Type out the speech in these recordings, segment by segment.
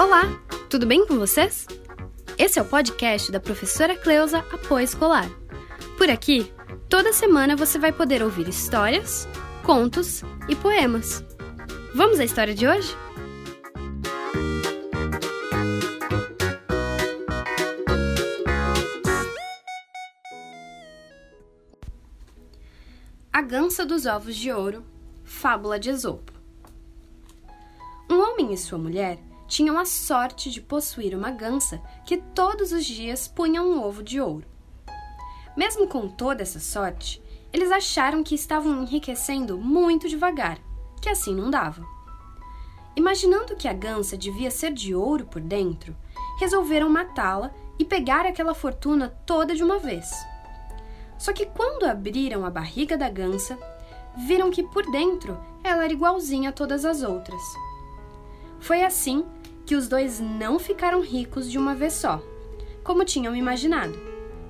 Olá, tudo bem com vocês? Esse é o podcast da professora Cleusa Apoio Escolar. Por aqui, toda semana você vai poder ouvir histórias, contos e poemas. Vamos à história de hoje? A Gança dos Ovos de Ouro, Fábula de Esopo. Um homem e sua mulher tinham a sorte de possuir uma gança que todos os dias punha um ovo de ouro. Mesmo com toda essa sorte, eles acharam que estavam enriquecendo muito devagar, que assim não dava. Imaginando que a gança devia ser de ouro por dentro, resolveram matá-la e pegar aquela fortuna toda de uma vez. Só que quando abriram a barriga da gança, viram que por dentro ela era igualzinha a todas as outras. Foi assim que os dois não ficaram ricos de uma vez só, como tinham imaginado,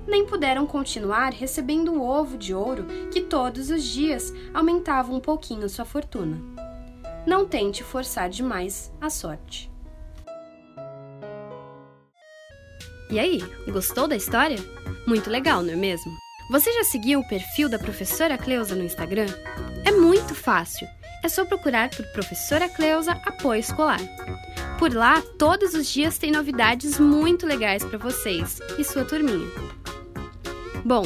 nem puderam continuar recebendo o ovo de ouro que todos os dias aumentava um pouquinho sua fortuna. Não tente forçar demais a sorte. E aí, gostou da história? Muito legal, não é mesmo? Você já seguiu o perfil da professora Cleusa no Instagram? É muito fácil. É só procurar por Professora Cleusa Apoio Escolar. Por lá, todos os dias tem novidades muito legais para vocês e sua turminha. Bom,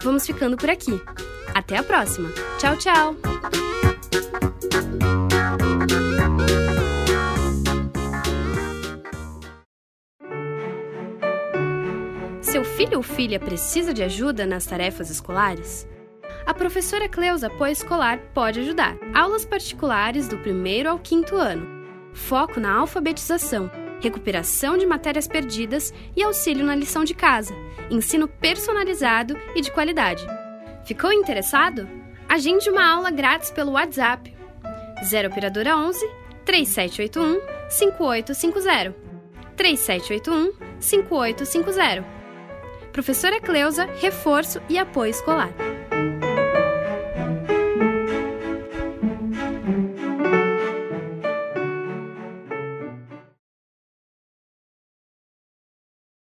vamos ficando por aqui. Até a próxima. Tchau, tchau! Seu filho ou filha precisa de ajuda nas tarefas escolares? A professora Cleusa Apoio Escolar pode ajudar. Aulas particulares do primeiro ao quinto ano foco na alfabetização, recuperação de matérias perdidas e auxílio na lição de casa, ensino personalizado e de qualidade. Ficou interessado? Agende uma aula grátis pelo WhatsApp 0 operadora 11 3781 5850 3781 5850. Professora Cleusa, reforço e apoio escolar.